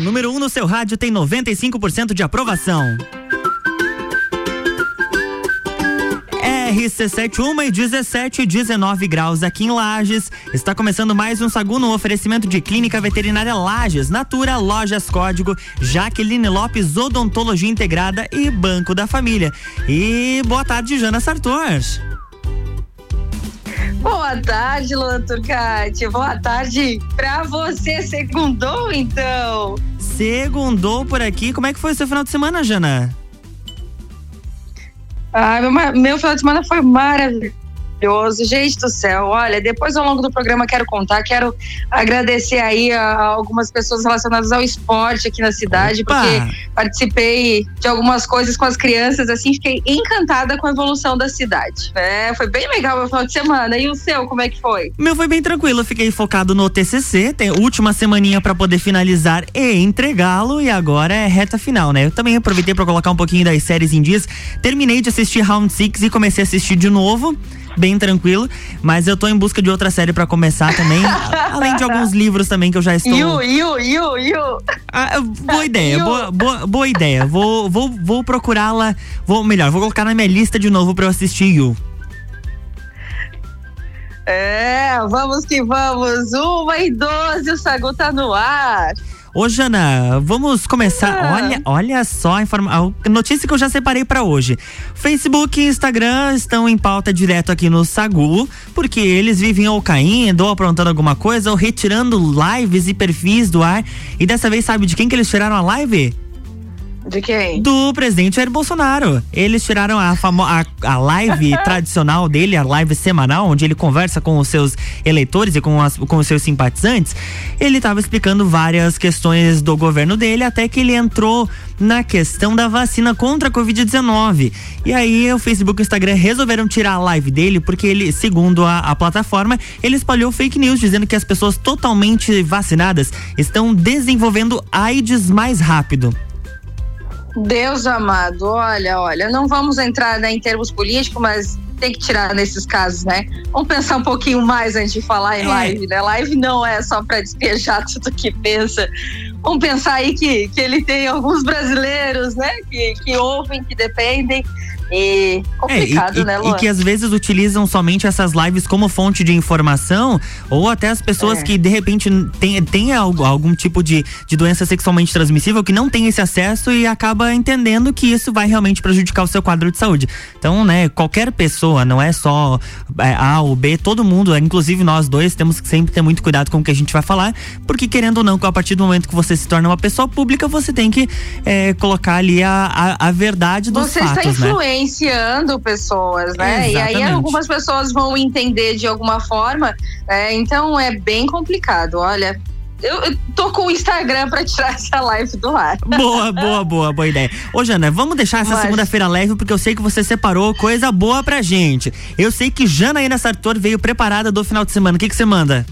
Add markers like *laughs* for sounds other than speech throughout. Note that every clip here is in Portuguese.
número 1 um no seu rádio tem 95% de aprovação. RC7, 1 e 17, 19 graus aqui em Lages. Está começando mais um Sagu no oferecimento de Clínica Veterinária Lages, Natura, Lojas Código, Jaqueline Lopes, Odontologia Integrada e Banco da Família. E boa tarde, Jana Sartor. Boa tarde, Luan Turcati. Boa tarde pra você. Segundou, então? Segundou por aqui. Como é que foi o seu final de semana, Jana? Ah, meu, meu final de semana foi maravilhoso maravilhoso. Gente do céu, olha, depois ao longo do programa quero contar, quero agradecer aí a, a algumas pessoas relacionadas ao esporte aqui na cidade, Opa. porque participei de algumas coisas com as crianças, assim, fiquei encantada com a evolução da cidade. É, foi bem legal o meu final de semana. E o seu, como é que foi? Meu foi bem tranquilo, fiquei focado no TCC, tem última semaninha para poder finalizar e entregá-lo e agora é reta final, né? Eu também aproveitei para colocar um pouquinho das séries em dias. Terminei de assistir Round Six e comecei a assistir de novo bem tranquilo. Mas eu tô em busca de outra série para começar também. *laughs* além de alguns livros também que eu já estou. Yu, Yu, Yu, Yu. Ah, boa ideia, boa, boa, boa ideia. Vou, vou, vou procurá-la. Vou, melhor, vou colocar na minha lista de novo para eu assistir Yu. É, vamos que vamos. Uma e doze, o Sagu tá no ar. Ô, Jana, vamos começar. Ah. Olha, olha só a, informa a notícia que eu já separei para hoje. Facebook e Instagram estão em pauta direto aqui no Sagu, porque eles vivem ou caindo, ou aprontando alguma coisa, ou retirando lives e perfis do ar. E dessa vez, sabe de quem que eles tiraram a live? De quem? Do presidente Jair Bolsonaro. Eles tiraram a, famo a, a live *laughs* tradicional dele, a live semanal, onde ele conversa com os seus eleitores e com, as, com os seus simpatizantes. Ele estava explicando várias questões do governo dele, até que ele entrou na questão da vacina contra a Covid-19. E aí o Facebook e o Instagram resolveram tirar a live dele, porque ele, segundo a, a plataforma, ele espalhou fake news dizendo que as pessoas totalmente vacinadas estão desenvolvendo AIDS mais rápido. Deus amado, olha, olha, não vamos entrar né, em termos políticos, mas tem que tirar nesses casos, né? Vamos pensar um pouquinho mais antes de falar em é. live, né? Live não é só para despejar *laughs* tudo que pensa. Vamos pensar aí que, que ele tem alguns brasileiros, né? Que, que ouvem, que dependem. E complicado, é, e, né, Luan? E que às vezes utilizam somente essas lives como fonte de informação, ou até as pessoas é. que de repente têm tem algum, algum tipo de, de doença sexualmente transmissível que não tem esse acesso e acaba entendendo que isso vai realmente prejudicar o seu quadro de saúde. Então, né, qualquer pessoa, não é só é, A ou B, todo mundo, inclusive nós dois, temos que sempre ter muito cuidado com o que a gente vai falar, porque querendo ou não, a partir do momento que você se torna uma pessoa pública, você tem que é, colocar ali a, a, a verdade dos você fatos, está né? influente, né? Influenciando pessoas, né? Exatamente. E aí algumas pessoas vão entender de alguma forma, é, então é bem complicado. Olha, eu, eu tô com o Instagram pra tirar *laughs* essa live do ar. Boa, boa, boa, boa ideia. Ô, Jana, vamos deixar essa segunda-feira leve, porque eu sei que você separou coisa boa pra gente. Eu sei que Janaína Sartor veio preparada do final de semana. O que, que você manda?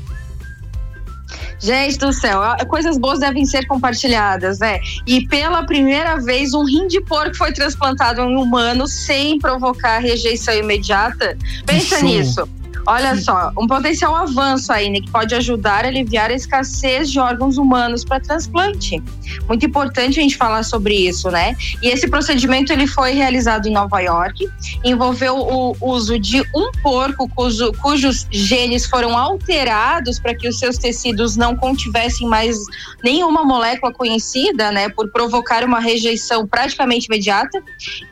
Gente do céu, coisas boas devem ser compartilhadas, né? E pela primeira vez, um rim de porco foi transplantado em humano sem provocar rejeição imediata. Pensa nisso. Olha só, um potencial avanço aí, né, que pode ajudar a aliviar a escassez de órgãos humanos para transplante. Muito importante a gente falar sobre isso, né? E esse procedimento ele foi realizado em Nova York, envolveu o uso de um porco cujo, cujos genes foram alterados para que os seus tecidos não contivessem mais nenhuma molécula conhecida, né, por provocar uma rejeição praticamente imediata.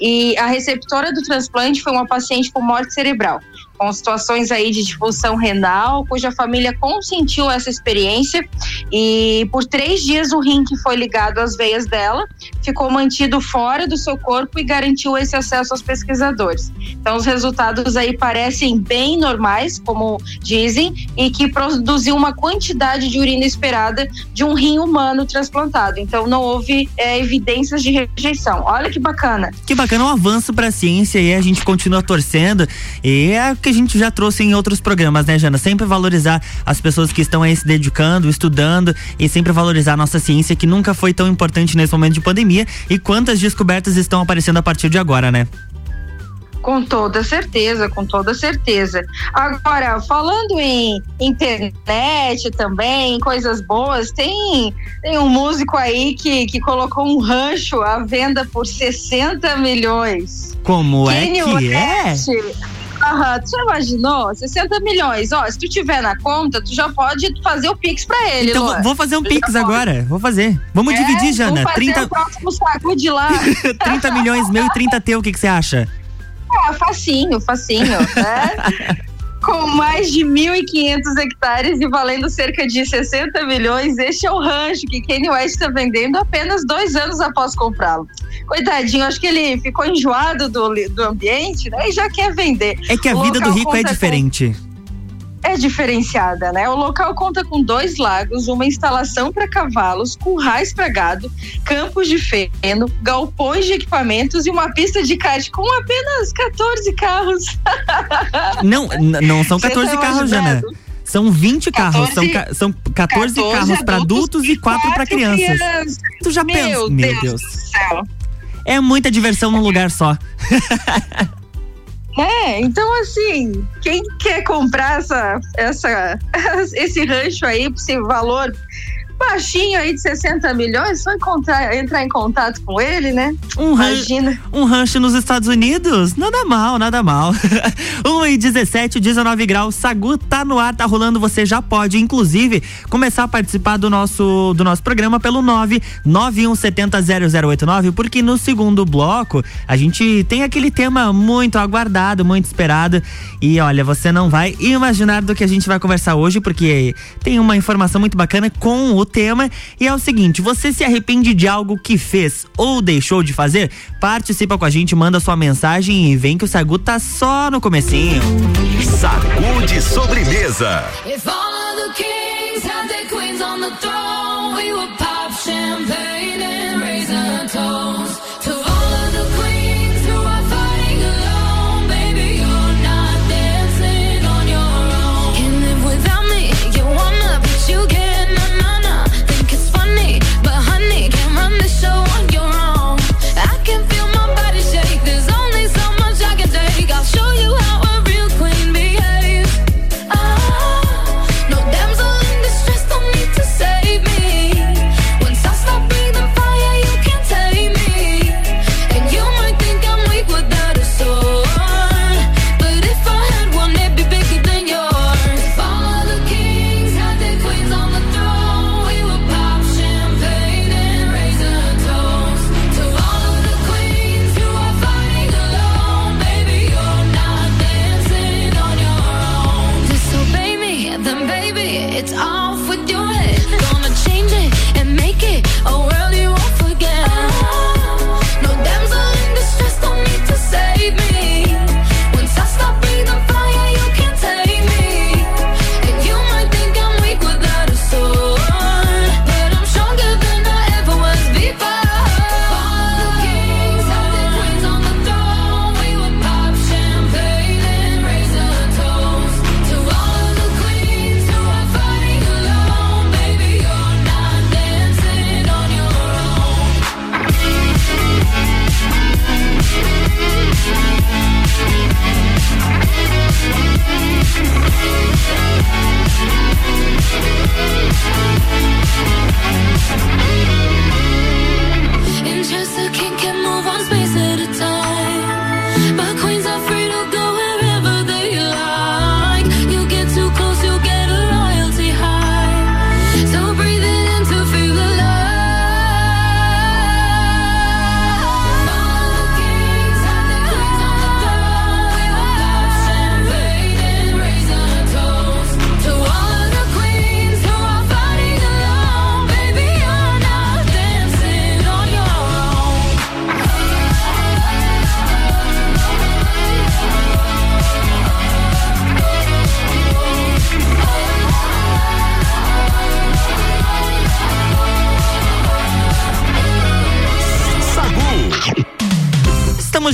E a receptora do transplante foi uma paciente com morte cerebral com situações aí de difusão renal, cuja família consentiu essa experiência e por três dias o rim que foi ligado às veias dela ficou mantido fora do seu corpo e garantiu esse acesso aos pesquisadores. Então os resultados aí parecem bem normais, como dizem, e que produziu uma quantidade de urina esperada de um rim humano transplantado. Então não houve é, evidências de rejeição. Olha que bacana. Que bacana, um avanço para a ciência e a gente continua torcendo e é que a gente já trouxe em outros programas, né, Jana? Sempre valorizar as pessoas que estão aí se dedicando, estudando e sempre valorizar a nossa ciência, que nunca foi tão importante nesse momento de pandemia. E quantas descobertas estão aparecendo a partir de agora, né? Com toda certeza, com toda certeza. Agora, falando em internet também, coisas boas, tem, tem um músico aí que, que colocou um rancho à venda por 60 milhões. Como é que West, é? Aham, tu já imaginou? 60 milhões. Ó, se tu tiver na conta, tu já pode fazer o Pix pra ele. Então Lua. vou fazer um tu Pix agora. Vou fazer. Vamos é, dividir, Jana. Vamos 30... o próximo saco de lá. *laughs* 30 milhões meu e 30 teu, o que, que você acha? Ah, facinho, facinho. Né? *laughs* com mais de 1.500 hectares e valendo cerca de 60 milhões, este é o rancho que Kanye West está vendendo apenas dois anos após comprá-lo. Coitadinho, acho que ele ficou enjoado do, do ambiente, né? E já quer vender. É que a o vida do rico é diferente. Com é diferenciada, né? O local conta com dois lagos, uma instalação para cavalos, currais para gado, campos de feno, galpões de equipamentos e uma pista de kart com apenas 14 carros. *laughs* Não, não são 14 tá carros, Jana. São 20 carros, 14, são, são 14, 14 carros para adultos e 4 para crianças. crianças. Tu já pensa? Meu Deus. do céu. É muita diversão num lugar só. *laughs* É, então assim, quem quer comprar essa, essa, *laughs* esse rancho aí esse valor baixinho aí de 60 milhões, só encontrar, entrar em contato com ele, né? Um Imagina. um rancho nos Estados Unidos? Nada mal, nada mal. 1 *laughs* e 17, 19 graus. Sagu tá no ar, tá rolando. Você já pode, inclusive, começar a participar do nosso, do nosso programa pelo 991700089, porque no segundo bloco a gente tem aquele tema muito aguardado, muito esperado. E olha, você não vai imaginar do que a gente vai conversar hoje, porque tem uma informação muito bacana com o tema e é o seguinte: você se arrepende de algo que fez ou deixou de fazer? Participa com a gente, manda sua mensagem e vem que o Sagu tá só no comecinho. Sagu de sobremesa. champagne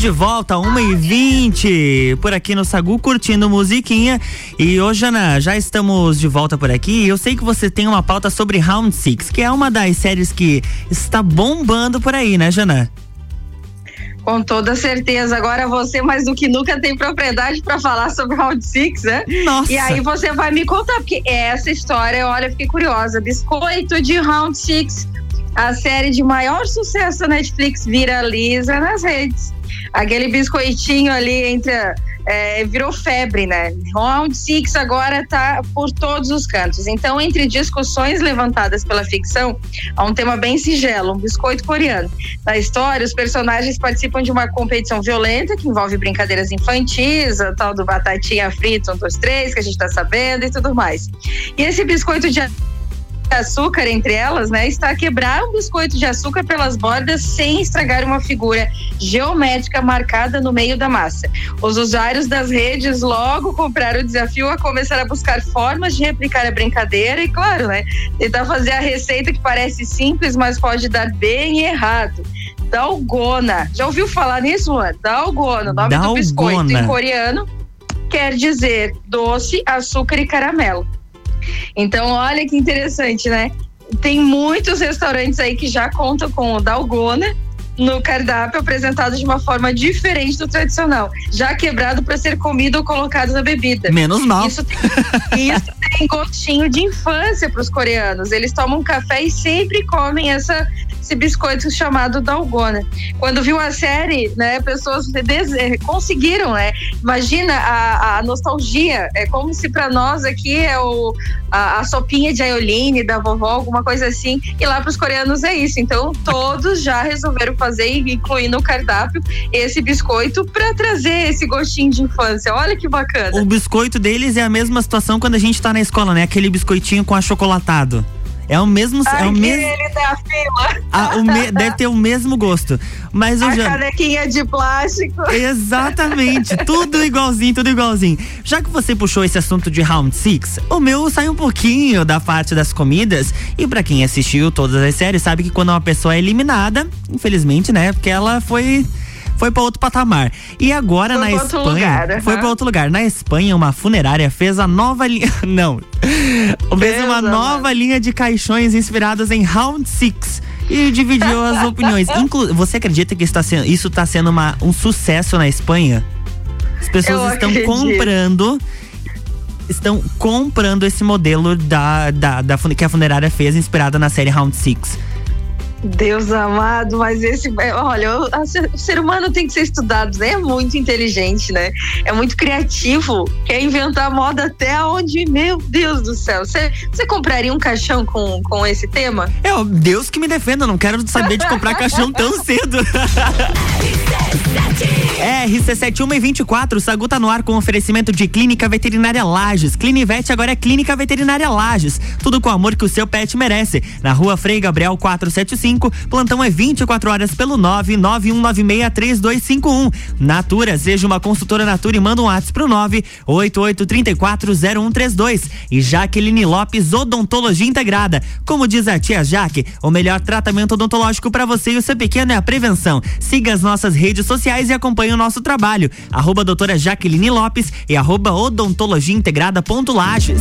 de volta, 1h20, por aqui no Sagu, curtindo musiquinha. E hoje, Ana, já estamos de volta por aqui. Eu sei que você tem uma pauta sobre Round Six, que é uma das séries que está bombando por aí, né, Jana? Com toda certeza. Agora você, mais do que nunca, tem propriedade para falar sobre Round Six, né? Nossa. E aí você vai me contar, porque essa história, olha, fiquei curiosa. Biscoito de Round Six, a série de maior sucesso da Netflix viraliza nas redes. Aquele biscoitinho ali entre é, virou febre, né? Round Six agora tá por todos os cantos. Então, entre discussões levantadas pela ficção, há um tema bem singelo, um biscoito coreano. Na história, os personagens participam de uma competição violenta que envolve brincadeiras infantis, a tal do batatinha frita, um, dois, três, que a gente tá sabendo e tudo mais. E esse biscoito de açúcar entre elas, né, está a quebrar um biscoito de açúcar pelas bordas sem estragar uma figura geométrica marcada no meio da massa. Os usuários das redes logo compraram o desafio a começar a buscar formas de replicar a brincadeira e, claro, né, tentar fazer a receita que parece simples, mas pode dar bem errado. Dalgona. Já ouviu falar nisso, Luan? Dalgona, o nome Dalgona. do biscoito em coreano quer dizer doce, açúcar e caramelo. Então, olha que interessante, né? Tem muitos restaurantes aí que já contam com o Dalgona no cardápio apresentado de uma forma diferente do tradicional, já quebrado para ser comido ou colocado na bebida. Menos mal. Isso tem, isso tem gostinho de infância para os coreanos. Eles tomam café e sempre comem essa esse biscoito chamado Dalgona. Quando viu a série, né, pessoas conseguiram, né? Imagina a, a nostalgia, é como se para nós aqui é o, a, a, sopinha de aioline da vovó, alguma coisa assim, e lá para os coreanos é isso. Então todos já resolveram fazer incluir no cardápio esse biscoito para trazer esse gostinho de infância. Olha que bacana. O biscoito deles é a mesma situação quando a gente tá na escola, né? Aquele biscoitinho com achocolatado. É o mesmo. Ai, é o mesmo. Ah, o me, deve ter o mesmo gosto. Mas a já. canequinha de plástico. Exatamente, tudo igualzinho, tudo igualzinho. Já que você puxou esse assunto de Round Six, o meu sai um pouquinho da parte das comidas. E para quem assistiu todas as séries, sabe que quando uma pessoa é eliminada, infelizmente, né? Porque ela foi foi para outro patamar. E agora Foi na Espanha, lugar, aham. foi para outro lugar. Na Espanha, uma funerária fez a nova linha, *laughs* não. Fez uma nova linha de caixões inspiradas em Round Six. E dividiu as *laughs* opiniões. Inclu você acredita que isso tá sendo, isso tá sendo uma, um sucesso na Espanha? As pessoas Eu estão acredito. comprando estão comprando esse modelo da, da, da que a funerária fez inspirada na série Round Six. Deus amado, mas esse. é, Olha, o, ser- humano tem que ser estudado, né? É muito inteligente, né? É muito criativo. Quer inventar moda até onde, meu Deus do céu. Você compraria um caixão com, com esse tema? É, Deus que me defenda, não quero saber de comprar caixão tão cedo. *laughs* É, RC71 e 24, o Sagu tá no ar com oferecimento de Clínica Veterinária Lages. Clinivete agora é Clínica Veterinária Lages. Tudo com o amor que o seu pet merece. Na rua Frei Gabriel 475, plantão é 24 horas pelo 991963251. Natura, seja uma consultora Natura e manda um WhatsApp pro 988340132. E Jaqueline Lopes, Odontologia Integrada. Como diz a tia Jaque, o melhor tratamento odontológico para você e o seu pequeno é a prevenção. Siga as nossas redes sociais e acompanhe o nosso trabalho. Arroba doutora Jaqueline Lopes e arroba odontologia integrada ponto Lages.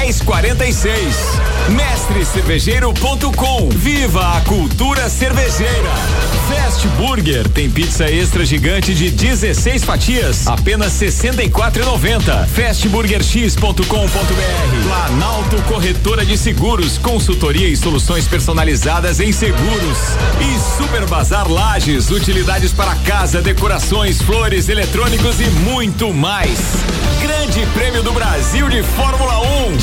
1046. Mestrecervejeiro.com. Viva a cultura cervejeira. Fast Burger tem pizza extra gigante de 16 fatias, apenas 64,90. Fastburgerx.com.br. Planalto Corretora de Seguros, consultoria e soluções personalizadas em seguros. E Super Bazar Lages, utilidades para casa, decorações, flores, eletrônicos e muito mais. Grande Prêmio do Brasil de Fórmula 1,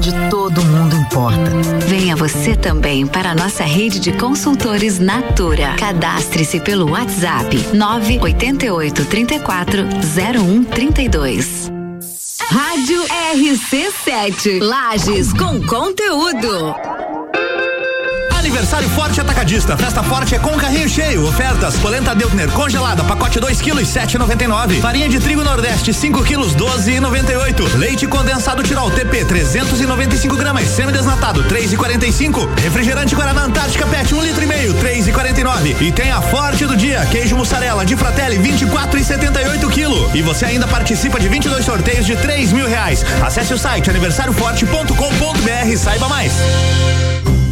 Onde todo mundo importa. Venha você também para a nossa rede de consultores Natura. Cadastre-se pelo WhatsApp 988 34 0132. Rádio RC7. Lages com conteúdo. Aniversário Forte Atacadista. Festa Forte é com carrinho cheio. Ofertas: polenta Deltner congelada, pacote 2 kg 7,99. Farinha de trigo Nordeste 5 kg 12,98. Leite condensado Tirol TP 395 gramas, semi-desnatado 3,45. Refrigerante Guaraná Antártica PET 1 um litro e meio 3,49. E tem a Forte do dia, queijo mussarela de Fratelli 24,78 kg. E você ainda participa de 22 sorteios de 3 mil reais. Acesse o site aniversarioforte.com.br e saiba mais.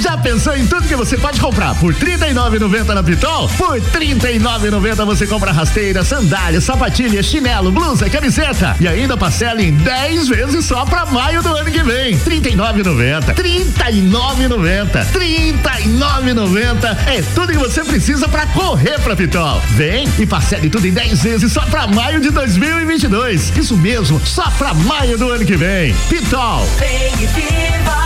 Já pensou em tudo que você pode comprar por R$ 39,90 na Pitol? Por R$ 39,90 você compra rasteira, sandália, sapatilha, chinelo, blusa, camiseta e ainda parcela em 10 vezes só pra maio do ano que vem. R$ 39,90. R$ 39,90. R$ 39,90 é tudo que você precisa pra correr pra Pitol. Vem e parcele tudo em 10 vezes só pra maio de 2022. Isso mesmo, só pra maio do ano que vem. Pitol. Vem e viva.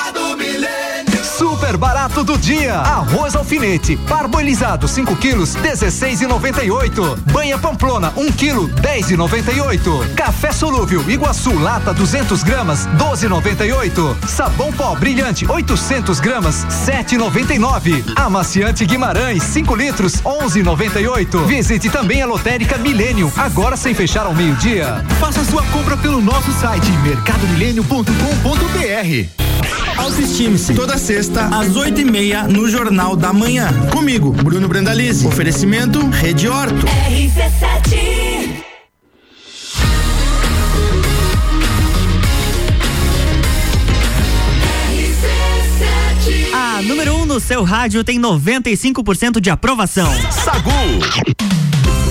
Super barato do dia. Arroz alfinete, parboilizado 5 quilos, 16,98. Banha pamplona 1 quilo, 10,98. Café solúvel Iguaçu lata 200 gramas, 12,98. Sabão pó brilhante 800 gramas, 7,99. Amaciante Guimarães 5 litros, 11,98. Visite também a lotérica Milênio, agora sem fechar ao meio-dia. Faça sua compra pelo nosso site mercadomilênio.com.br. Autoestime-se. Toda sexta, às oito e meia, no Jornal da Manhã. Comigo, Bruno Brandalize. Oferecimento Rede Horto. RC7 A número 1 um no seu rádio tem 95% de aprovação. Sagu.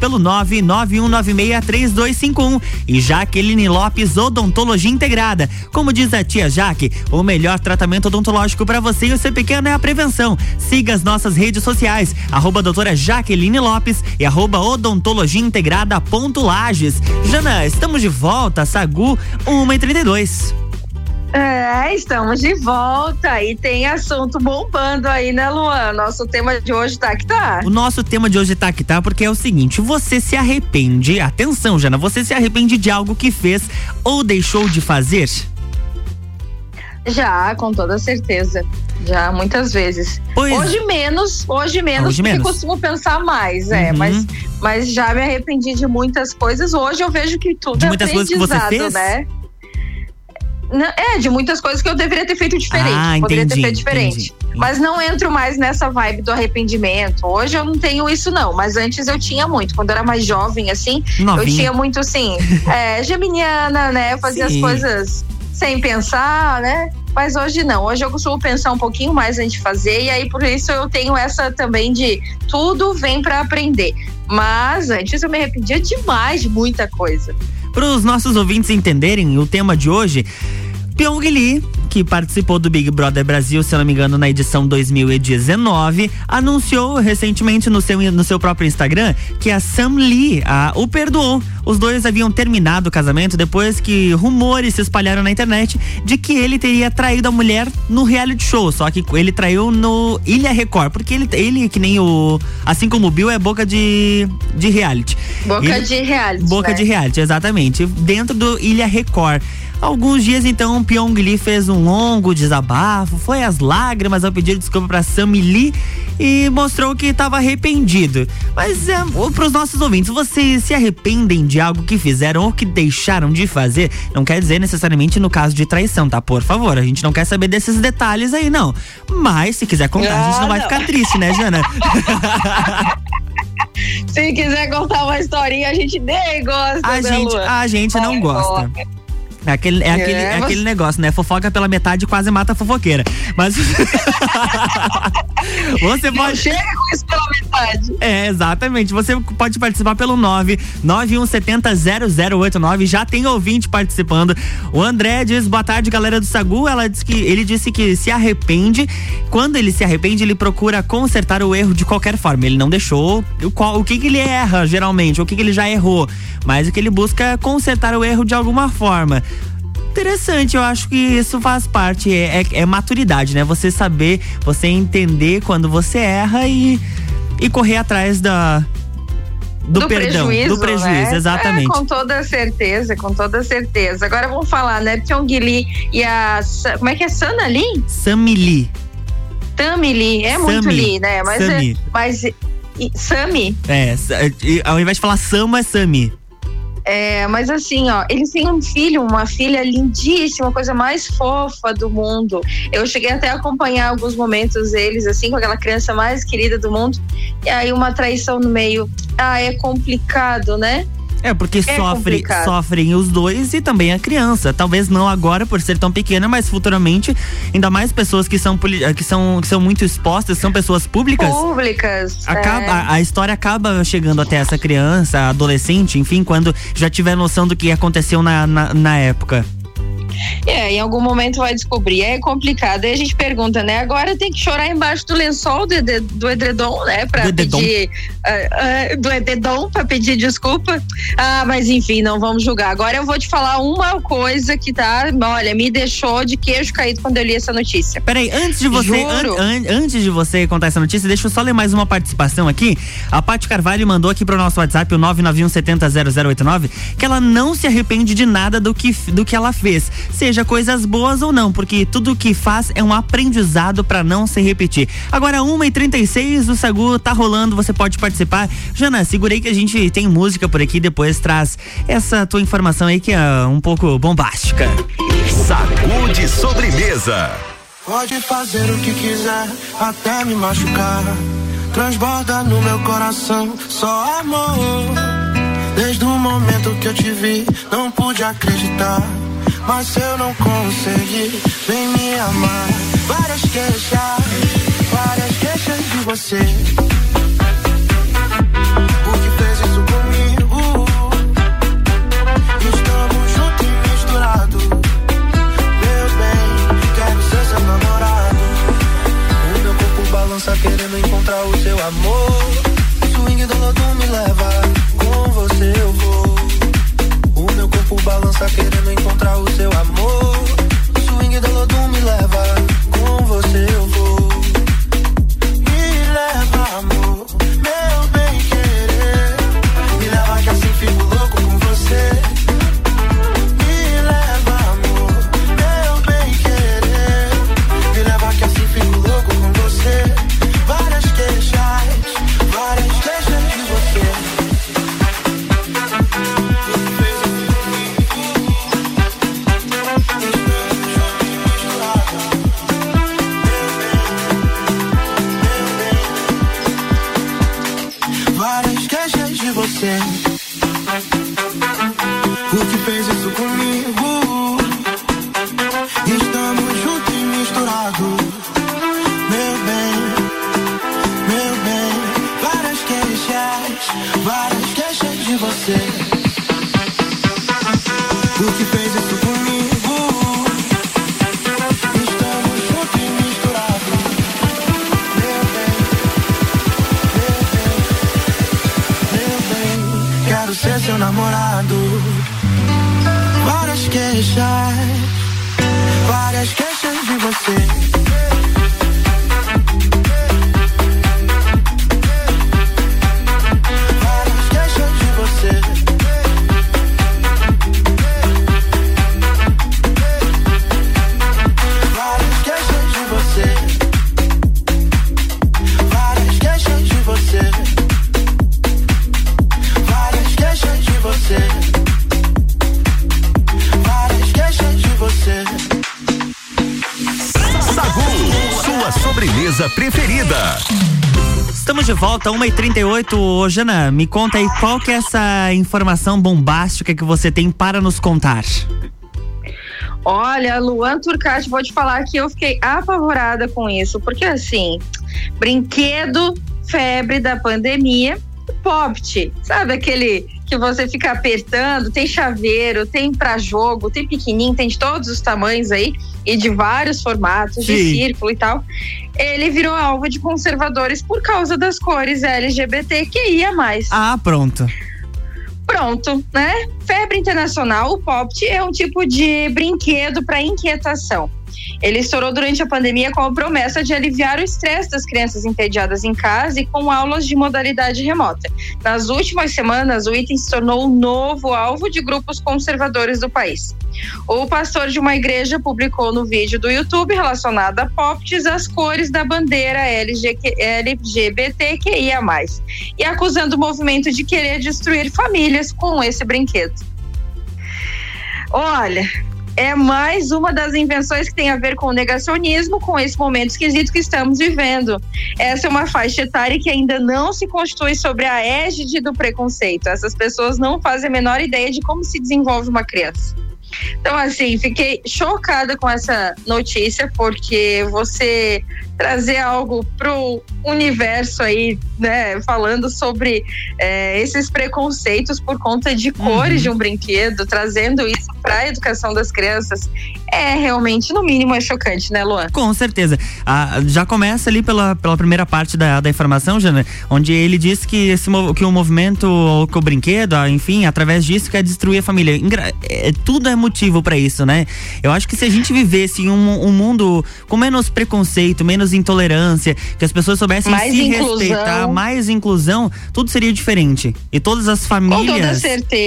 pelo 991963251. E Jaqueline Lopes Odontologia Integrada. Como diz a tia Jaque, o melhor tratamento odontológico para você e o seu pequeno é a prevenção. Siga as nossas redes sociais, arroba doutora Jaqueline Lopes e arroba odontologia integrada ponto Lages. Jana, estamos de volta, Sagu 1 e 32 É, estamos de volta e tem assunto bombando aí, né, Luan? Nosso tema de hoje tá que tá. O nosso tema de hoje tá que tá porque é o seguinte: você se arrepende, atenção, Jana, você se arrepende de algo que fez ou deixou de fazer? Já, com toda certeza. Já, muitas vezes. Pois- Hoje menos, hoje menos, Hoje porque menos. costumo pensar mais, é, Uhum. mas, mas já me arrependi de muitas coisas. Hoje eu vejo que tudo De é muitas coisas que você aprendizado, fez? né? Não, É, de muitas coisas que eu deveria ter feito diferente. Ah, poderia entendi, ter feito diferente. entendi. Mas não entro mais nessa vibe do arrependimento. Hoje eu não tenho isso, não. Mas antes eu tinha muito. Quando eu era mais jovem, assim, eu Novinha. tinha muito, assim, é, geminiana, né? Eu fazia as coisas sem pensar, né? Mas hoje não. Hoje eu costumo pensar um pouquinho mais antes de fazer. E aí, por isso, eu tenho essa também de tudo vem pra aprender. Mas antes eu me arrependia demais de muita coisa. Para os nossos ouvintes entenderem o tema de hoje, Pyong Lee, que participou do Big Brother Brasil, se não me engano, na edição 2019, anunciou recentemente no seu, no seu próprio Instagram que a Sam Lee a, o perdoou. Os dois haviam terminado o casamento depois que rumores se espalharam na internet de que ele teria traído a mulher no reality show. Só que ele traiu no Ilha Record, porque ele, ele que nem o. Assim como o Bill, é boca de, de reality. Boca Ele- de reality. Boca né? de reality, exatamente. Dentro do Ilha Record. Alguns dias então, Pyong Lee fez um longo desabafo, foi às lágrimas ao pedir desculpa pra Sammy Lee e mostrou que estava arrependido. Mas é, para os nossos ouvintes, vocês se arrependem de algo que fizeram ou que deixaram de fazer? Não quer dizer necessariamente no caso de traição, tá? Por favor, a gente não quer saber desses detalhes aí, não. Mas se quiser contar, a gente Ah, não vai não. ficar triste, né, Jana? *laughs* Se quiser contar uma historinha, a gente nem gosta. A né, gente, Luan? a gente não gosta. É aquele, é aquele, É, aquele negócio, né? Fofoca pela metade quase mata a fofoqueira. Mas. *laughs* Você Não pode. chega com isso pela metade. É, exatamente. Você pode participar pelo 991700089. Já tem ouvinte participando. O André diz: boa tarde, galera do Sagu. Ela disse que ele disse que se arrepende. Quando ele se arrepende, ele procura consertar o erro de qualquer forma. Ele não deixou o, qual, o que, que ele erra, geralmente, o que, que ele já errou. Mas o que ele busca é consertar o erro de alguma forma. Interessante, eu acho que isso faz parte, é, é- é maturidade, né? Você saber, você entender quando você erra e, e correr atrás da, do, perdão, do prejuízo, né? exatamente. É, com toda certeza, com toda certeza. Agora vamos falar, né? Pyong Lee e a. Como é que é? Sana Lee? Sammy Lee. Tami Lee. É muito Sami. Lee, né? Mas. Sami. É, mas e- Sami? É, ao invés de falar Sama, é Sami. É, mas assim, ó, eles têm um filho, uma filha lindíssima, coisa mais fofa do mundo. Eu cheguei até a acompanhar alguns momentos deles, assim, com aquela criança mais querida do mundo. E aí uma traição no meio. Ah, é complicado, né? É, porque É sofre, complicado. sofrem os dois e também a criança. Talvez não agora por ser tão pequena, mas futuramente, ainda mais pessoas que são, que são, que são muito expostas, são pessoas públicas. Públicas. Acaba, é. a, a história acaba chegando até essa criança, adolescente, enfim, quando já tiver noção do que aconteceu na, na, na época. É, em algum momento vai descobrir. É complicado. Aí a gente pergunta, né? Agora tem que chorar embaixo do lençol do, do edredom, né? Pra Do edredom. pedir. ah, ah, do edredom, pra pedir desculpa. Ah, mas enfim, não vamos julgar. Agora eu vou te falar uma coisa que tá. Olha, me deixou de queijo caído quando eu li essa notícia. Peraí, antes de você, an- an- antes de você contar essa notícia, deixa eu só ler mais uma participação aqui. A Paty Carvalho mandou aqui pro nosso WhatsApp, o 991700089, que ela não se arrepende de nada do que, do que ela fez, seja coisas boas ou não, porque tudo que faz é um aprendizado pra não se repetir. Agora, 1h36, o Sagu tá rolando, você pode participar. Jana, segurei que a gente tem música por aqui, depois traz essa tua informação aí que é um pouco bombástica. Sacude sobremesa. Pode fazer o que quiser, até me machucar. Transborda no meu coração só amor. Desde o momento que eu te vi, não pude acreditar. Mas eu não consegui, vem me amar. Várias queixas, várias queixas de você. Por que fez isso comigo? Estamos juntos e misturados. Meu bem, quero ser seu namorado. O meu corpo balança querendo encontrar o seu amor. Swing do lodo me leva, com você eu vou. O corpo balança querendo encontrar o seu amor. Swing do lodo me leva, com você eu vou. De você. Por que fez isso comigo? Estamos juntos e misturados. Meu bem, meu bem, meu bem. Quero ser seu namorado. Várias queixas, várias queixas de você. De volta, 1h38. Ô, Jana, me conta aí qual que é essa informação bombástica que você tem para nos contar. Olha, Luan Turcati, vou te falar que eu fiquei apavorada com isso, porque assim, brinquedo, febre da pandemia, Popt, sabe aquele que você fica apertando, tem chaveiro, tem pra jogo, tem pequenininho, tem de todos os tamanhos aí e de vários formatos, de Sim. círculo e tal. Ele virou alvo de conservadores por causa das cores LGBTQIA+. Ah, pronto. Pronto, né? Febre internacional, o Popt é um tipo de brinquedo para inquietação. Ele estourou durante a pandemia com a promessa de aliviar o estresse das crianças entediadas em casa e com aulas de modalidade remota. Nas últimas semanas, o item se tornou um novo alvo de grupos conservadores do país. O pastor de uma igreja publicou no vídeo do YouTube relacionado a Popts as cores da bandeira LG LGBTQIA+, e acusando o movimento de querer destruir famílias com esse brinquedo. Olha, é mais uma das invenções que tem a ver com o negacionismo, com esse momento esquisito que estamos vivendo. Essa é uma faixa etária que ainda não se constitui sobre a égide do preconceito. Essas pessoas não fazem a menor ideia de como se desenvolve uma criança. Então, assim, fiquei chocada com essa notícia, porque você trazer algo pro universo aí, né, falando sobre é, esses preconceitos por conta de cores uhum. de um brinquedo, trazendo isso para a educação das crianças, é realmente, no mínimo, é chocante, né, Luan? Com certeza. Ah, já começa ali pela, pela primeira parte da, da informação, Jana, onde ele diz que, esse, que o movimento, ou que o brinquedo, ah, enfim, através disso quer destruir a família. Ingra é, tudo é motivo para isso, né? Eu acho que se a gente vivesse em um, um mundo com menos preconceito, menos menos intolerância, que as pessoas soubessem mais se inclusão. respeitar, mais inclusão, tudo seria diferente. E todas as famílias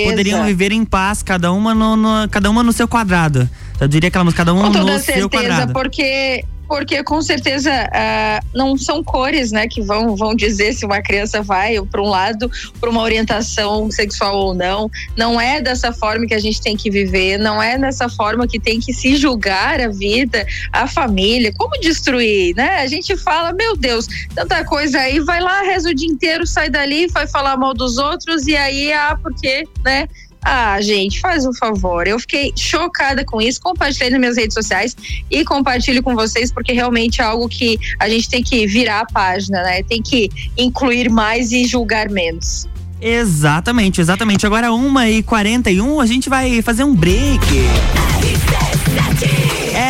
poderiam viver em paz, cada uma no, no, cada uma no seu quadrado. Eu diria aquela música, cada uma no certeza, seu quadrado. Porque porque com certeza uh, não são cores, né, que vão, vão dizer se uma criança vai para um lado, para uma orientação sexual ou não. Não é dessa forma que a gente tem que viver, não é dessa forma que tem que se julgar a vida, a família. Como destruir, né? A gente fala, meu Deus, tanta coisa aí, vai lá, reza o dia inteiro, sai dali, vai falar mal dos outros e aí, ah, porque, né? Ah, gente, faz um favor. Eu fiquei chocada com isso, compartilhei nas minhas redes sociais e compartilho com vocês porque realmente é algo que a gente tem que virar a página, né? Tem que incluir mais e julgar menos. Exatamente, exatamente. Agora, 1h41, a gente vai fazer um break.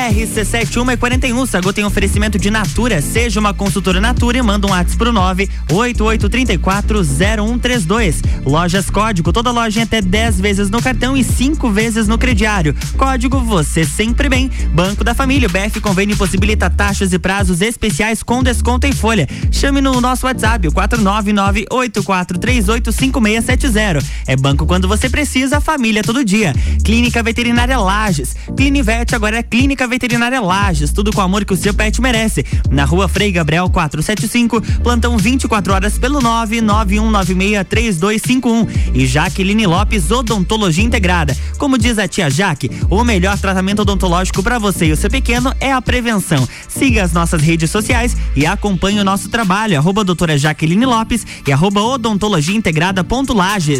RC71 e 41. Sagu tem oferecimento de Natura. Seja uma consultora Natura e manda um WhatsApp pro 988340132. Lojas Código. Toda loja em até 10 vezes no cartão e 5 vezes no crediário. Código Você Sempre Bem. Banco da Família. O BF Convênio possibilita taxas e prazos especiais com desconto em folha. Chame no nosso WhatsApp, o 499-8438-5670. É banco quando você precisa, família todo dia. Clínica Veterinária Lages. Clinivete agora é Clínica Clínica Veterinária Lages, tudo com o amor que o seu pet merece. Na rua Frei Gabriel 475, plantão 24 horas pelo 991963251. E Jaqueline Lopes, Odontologia Integrada. Como diz a tia Jaque, o melhor tratamento odontológico para você e o seu pequeno é a prevenção. Siga as nossas redes sociais e acompanhe o nosso trabalho. Arroba doutora Jaqueline Lopes e arroba odontologia integrada ponto Lages.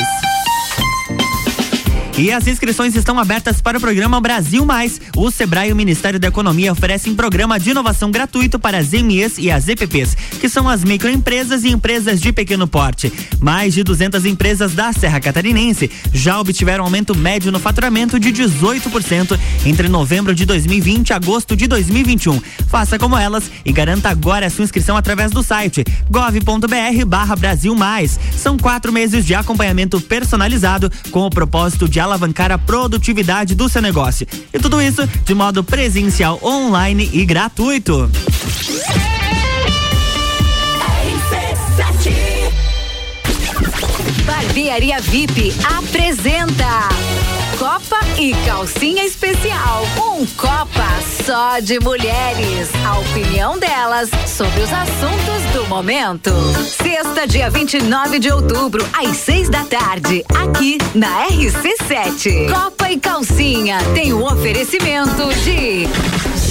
E as inscrições estão abertas para o programa Brasil Mais. O Sebrae e o Ministério da Economia oferecem programa de inovação gratuito para as MEs e as EPPs, que são as microempresas e empresas de pequeno porte. Mais de 200 empresas da Serra Catarinense já obtiveram aumento médio no faturamento de 18% entre novembro de 2020 e agosto de 2021. Faça como elas e garanta agora a sua inscrição através do site gov.br barra Brasil Mais. São quatro meses de acompanhamento personalizado com o propósito de alavancar a produtividade do seu negócio. E tudo isso de modo presencial, online e gratuito. Barbearia VIP apresenta Copa e Calcinha Especial. Um Copa só de mulheres. A opinião delas sobre os assuntos do momento. Sexta, dia 29 de outubro, às seis da tarde, aqui na RC7. Copa e Calcinha tem o um oferecimento de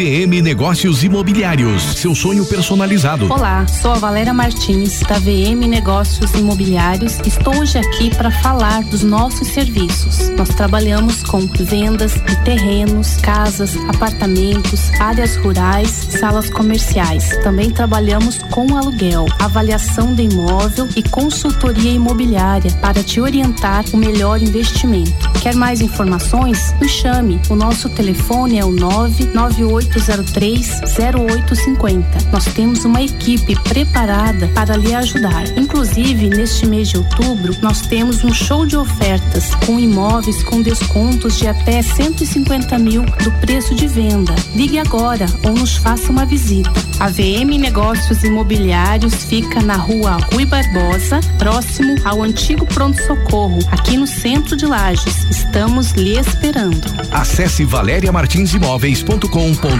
VM Negócios Imobiliários, seu sonho personalizado. Olá, sou a Valéria Martins da VM Negócios Imobiliários. Estou hoje aqui para falar dos nossos serviços. Nós trabalhamos com vendas de terrenos, casas, apartamentos, áreas rurais, salas comerciais. Também trabalhamos com aluguel, avaliação do imóvel e consultoria imobiliária para te orientar o melhor investimento. Quer mais informações? Nos chame. O nosso telefone é o 998 3803 0850. Nós temos uma equipe preparada para lhe ajudar. Inclusive, neste mês de outubro, nós temos um show de ofertas com imóveis com descontos de até 150 mil do preço de venda. Ligue agora ou nos faça uma visita. A VM Negócios Imobiliários fica na rua Rui Barbosa, próximo ao antigo pronto-socorro, aqui no centro de Lages. Estamos lhe esperando. Acesse valeriamartinsimóveis.com.br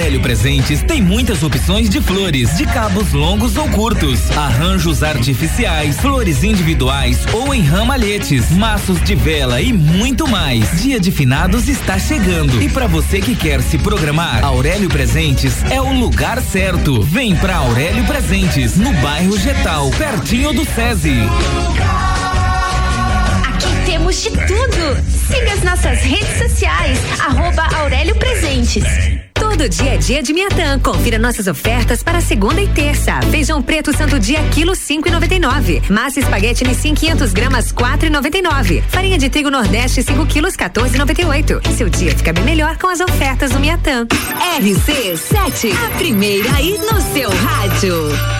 Aurélio Presentes tem muitas opções de flores, de cabos longos ou curtos, arranjos artificiais, flores individuais ou em ramalhetes, maços de vela e muito mais. Dia de finados está chegando e para você que quer se programar, Aurélio Presentes é o lugar certo. Vem para Aurélio Presentes, no bairro Getal, pertinho do SESI. Aqui temos de tudo. Siga as nossas redes sociais, arroba Aurélio Presentes. Todo dia é dia de Miatã. Confira nossas ofertas para segunda e terça. Feijão preto santo dia quilo cinco e noventa e nove. Massa espaguete Nissin 500 gramas quatro e noventa e nove. Farinha de trigo Nordeste 5 quilos 14 e noventa e oito. Seu dia fica bem melhor com as ofertas do Miatã. RC7, a primeira aí no seu rádio.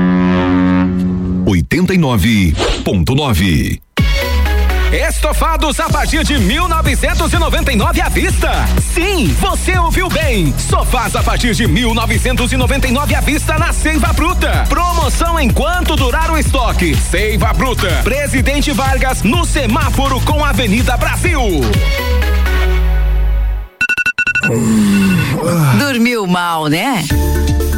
89.9 Estofados a partir de 1999 à vista. Sim, você ouviu bem. Sofás a partir de 1999 à vista na Seiva Bruta. Promoção enquanto durar o estoque. Seiva Bruta. Presidente Vargas no semáforo com a Avenida Brasil. Dormiu mal, né?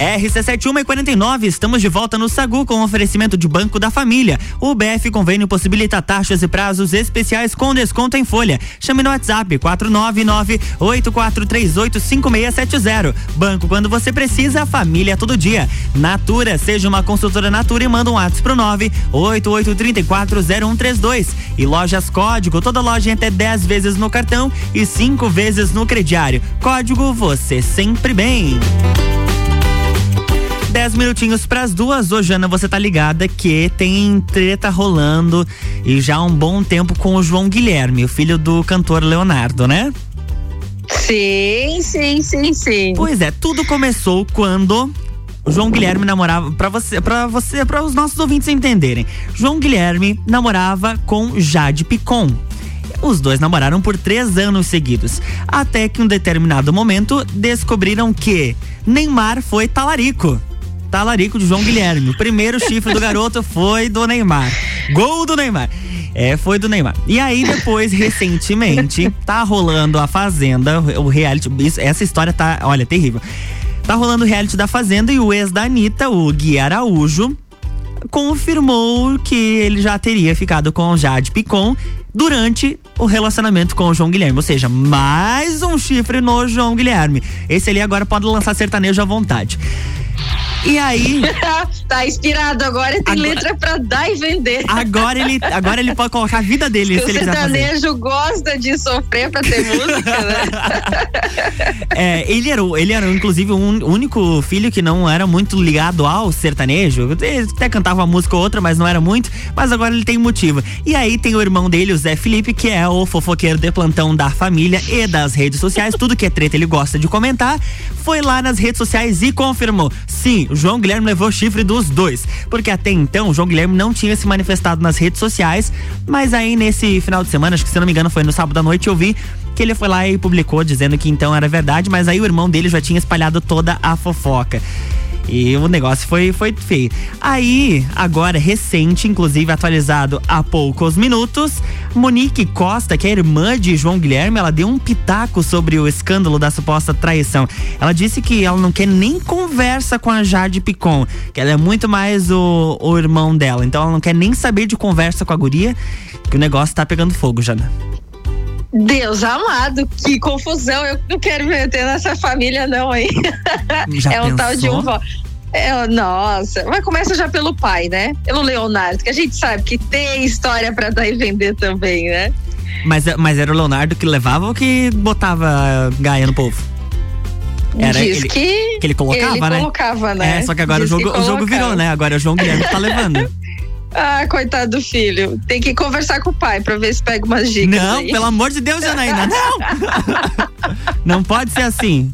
RC7149, estamos de volta no Sagu com oferecimento de Banco da Família. O BF Convênio possibilita taxas e prazos especiais com desconto em folha. Chame no WhatsApp 499-8438-5670. Banco quando você precisa, família todo dia. Natura, seja uma consultora Natura e manda um WhatsApp pro 988340132. E lojas Código, toda loja até 10 vezes no cartão e 5 vezes no crediário. Código você sempre bem. 10 minutinhos pras duas. Ô, Jana, você tá ligada que tem treta rolando e já há um bom tempo com o João Guilherme, o filho do cantor Leonardo, né? Sim, sim, sim, sim. Pois é, tudo começou quando o João Guilherme namorava para você, para você, para os nossos ouvintes entenderem. João Guilherme namorava com Jade Picon. Os dois namoraram por três anos seguidos, até que em um determinado momento descobriram que Neymar foi talarico. Talarico de João Guilherme. O primeiro chifre do garoto foi do Neymar. Gol do Neymar. É, foi do Neymar. E aí, depois, recentemente, tá rolando a Fazenda, o reality. Isso, essa história tá, olha, terrível. Tá rolando o reality da Fazenda e o ex da Anitta, o Gui Araújo, confirmou que ele já teria ficado com Jade Picon durante o relacionamento com o João Guilherme. Ou seja, mais um chifre no João Guilherme. Esse ali agora pode lançar sertanejo à vontade. E aí. *laughs* tá inspirado agora e tem Agora- letra pra dar e vender. Agora ele, agora ele pode colocar a vida dele o se ele quiser fazer. sertanejo gosta de sofrer pra ter música, né? *laughs* É, ele era, o- ele era inclusive o un- único filho que não era muito ligado ao sertanejo. Ele até cantava uma música ou outra, mas não era muito. Mas agora ele tem motivo. E aí tem o irmão dele, o Zé Felipe, que é o fofoqueiro de plantão da família e das redes sociais. Tudo que é treta ele gosta de comentar. Foi lá nas redes sociais e confirmou. Sim, o João Guilherme levou chifre dos dois. Porque até então o João Guilherme não tinha se manifestado nas redes sociais. Mas aí nesse final de semana, acho que se não me engano foi no sábado à noite, eu vi que ele foi lá e publicou dizendo que então era verdade, mas aí o irmão dele já tinha espalhado toda a fofoca. E o negócio foi, foi feio. Aí, agora, recente, inclusive atualizado há poucos minutos, Monique Costa, que é irmã de João Guilherme, ela deu um pitaco sobre o escândalo da suposta traição. Ela disse que ela não quer nem conversa com a Jade Picon, que ela é muito mais o, o irmão dela. Então ela não quer nem saber de conversa com a guria, que o negócio tá pegando fogo, Jana. Deus amado, que confusão. Eu não quero me meter nessa família, não, hein? Já *laughs* é um tal de pensou? um. vó. É, nossa, mas começa já pelo pai, né? Pelo Leonardo, que a gente sabe que tem história pra dar e vender também, né? Mas, mas era o Leonardo que levava ou que botava Gaia no povo? Era Diz ele, que, que ele colocava, ele né? colocava, né? É, só que agora o Diz jogo, o jogo virou, né? Agora é o João Guilherme que tá *laughs* levando. Ah, coitado do filho. Tem que conversar com o pai pra ver se pega umas dicas. Não, aí. pelo amor de Deus, Janaína, não! *laughs* Não pode ser assim.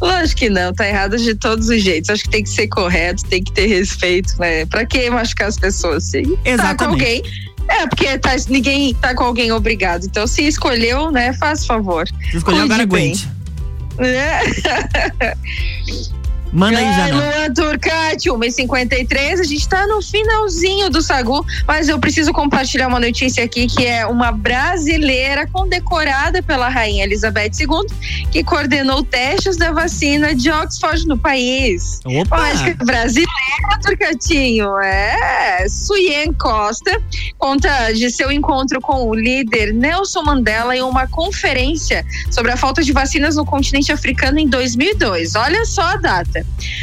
Lógico que não, tá errado de todos os jeitos. Acho que tem que ser correto, tem que ter respeito, né? Pra que machucar as pessoas? Se tá com Exatamente. alguém. É, porque tá, ninguém tá com alguém obrigado. Então, se escolheu, né, faz favor. Se escolheu, agora aguente. É. *laughs* Manda aí, Jana. Luan Turcati, 1h53. A gente tá no finalzinho do Sagu, mas eu preciso compartilhar uma notícia aqui que é uma brasileira condecorada pela Rainha Elizabeth II, que coordenou testes da vacina de Oxford no país. Opa! Mas que brasileira, Turcatinho. É. Suyen Costa conta de seu encontro com o líder Nelson Mandela em uma conferência sobre a falta de vacinas no continente africano em 2002. Olha só a data.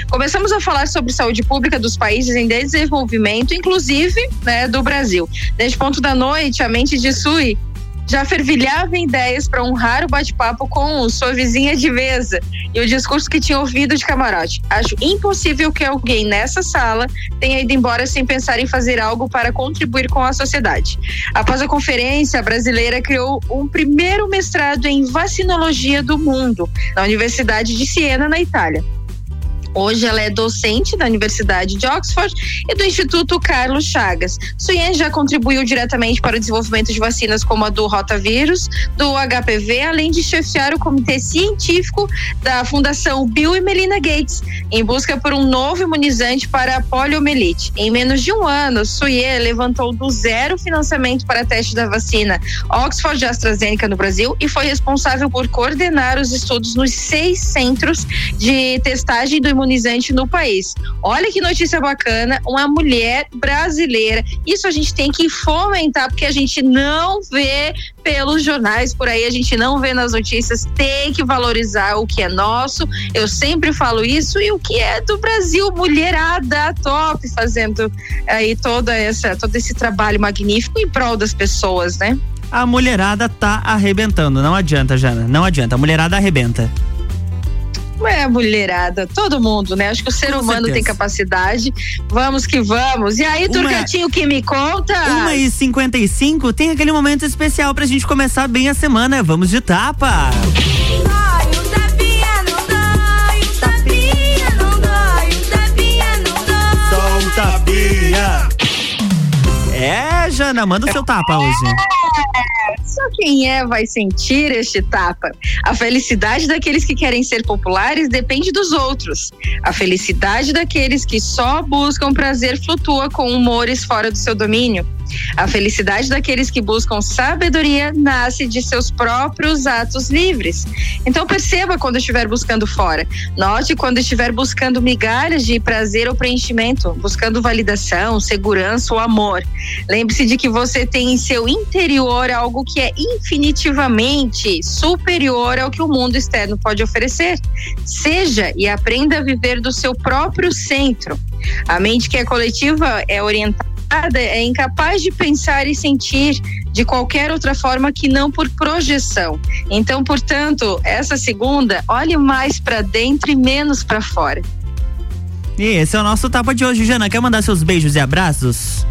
Começamos a falar sobre saúde pública dos países em desenvolvimento, inclusive né, do Brasil. Neste ponto da noite, a mente de Sui já fervilhava em ideias para honrar o bate-papo com sua vizinha de mesa e o discurso que tinha ouvido de camarote. Acho impossível que alguém nessa sala tenha ido embora sem pensar em fazer algo para contribuir com a sociedade. Após a conferência, a brasileira criou um primeiro mestrado em vacinologia do mundo na Universidade de Siena, na Itália. Hoje ela é docente da Universidade de Oxford e do Instituto Carlos Chagas. Suyen já contribuiu diretamente para o desenvolvimento de vacinas como a do rotavírus, do HPV, além de chefiar o comitê científico da Fundação Bill e Melinda Gates, em busca por um novo imunizante para a poliomielite. Em menos de um ano, Suyen levantou do zero financiamento para teste da vacina Oxford de AstraZeneca no Brasil e foi responsável por coordenar os estudos nos seis centros de testagem do imunizante imunizante no país. Olha que notícia bacana, uma mulher brasileira. Isso a gente tem que fomentar, porque a gente não vê pelos jornais por aí, a gente não vê nas notícias. Tem que valorizar o que é nosso. Eu sempre falo isso e o que é do Brasil, mulherada top, fazendo aí toda essa, todo esse trabalho magnífico em prol das pessoas, né? A mulherada tá arrebentando, não adianta, Jana, não adianta, a mulherada arrebenta. É, mulherada, todo mundo, né? Acho que o ser Com humano certeza. tem capacidade. Vamos que vamos. E aí, Uma- Turcatinho, que me conta? 1 e 55 tem aquele momento especial pra gente começar bem a semana. Vamos de tapa. É, Jana, manda o seu tapa hoje. Só quem é vai sentir este tapa. A felicidade daqueles que querem ser populares depende dos outros. A felicidade daqueles que só buscam prazer flutua com humores fora do seu domínio. A felicidade daqueles que buscam sabedoria nasce de seus próprios atos livres. Então perceba quando estiver buscando fora. Note quando estiver buscando migalhas de prazer ou preenchimento, buscando validação, segurança ou amor. Lembre-se de que você tem em seu interior algo que é infinitivamente superior ao que o mundo externo pode oferecer. Seja e aprenda a viver do seu próprio centro. A mente que é coletiva é orientada, é incapaz de pensar e sentir de qualquer outra forma que não por projeção. Então, portanto, essa segunda, olhe mais para dentro e menos para fora. E esse é o nosso tapa de hoje, Jana. Quer mandar seus beijos e abraços?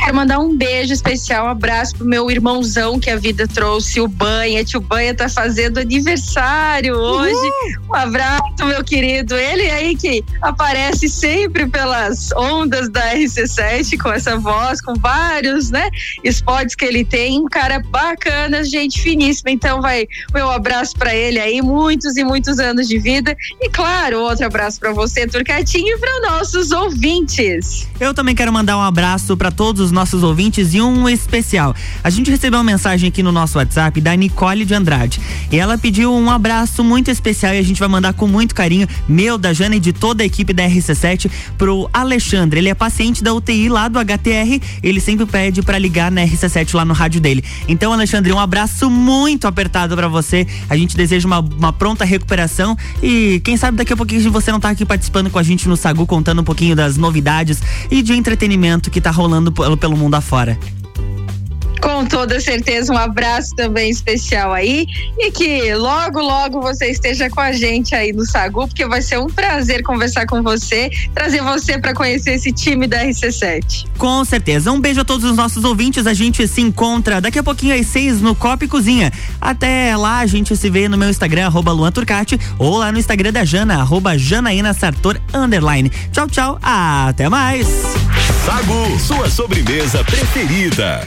Quero mandar um beijo especial, um abraço pro meu irmãozão que a vida trouxe, o Banha. Tio Banha tá fazendo aniversário hoje. Um abraço, meu querido. Ele aí que aparece sempre pelas ondas da RC7 com essa voz, com vários, né, spots que ele tem. Um cara bacana, gente finíssima. Então vai meu abraço pra ele aí, muitos e muitos anos de vida. E claro, outro abraço pra você, Turcatinho, e para nossos ouvintes. Eu também quero mandar um abraço para todos os nossos ouvintes e um especial. A gente recebeu uma mensagem aqui no nosso WhatsApp da Nicole de Andrade. E ela pediu um abraço muito especial e a gente vai mandar com muito carinho, meu, da Jana e de toda a equipe da RC7, pro Alexandre. Ele é paciente da UTI lá do HTR. Ele sempre pede para ligar na RC7 lá no rádio dele. Então, Alexandre, um abraço muito apertado para você. A gente deseja uma, uma pronta recuperação e quem sabe daqui a pouquinho você não tá aqui participando com a gente no Sagu, contando um pouquinho das novidades e de entretenimento que tá rolando pelo mundo afora. Com toda certeza, um abraço também especial aí e que logo, logo você esteja com a gente aí no Sagu, porque vai ser um prazer conversar com você, trazer você para conhecer esse time da RC7. Com certeza. Um beijo a todos os nossos ouvintes. A gente se encontra daqui a pouquinho às seis no Copa e Cozinha. Até lá a gente se vê no meu Instagram, arroba Luan Turcati, ou lá no Instagram da Jana, arroba Janaína Sartor, underline. Tchau, tchau. Até mais. Sagu, sua sobremesa preferida.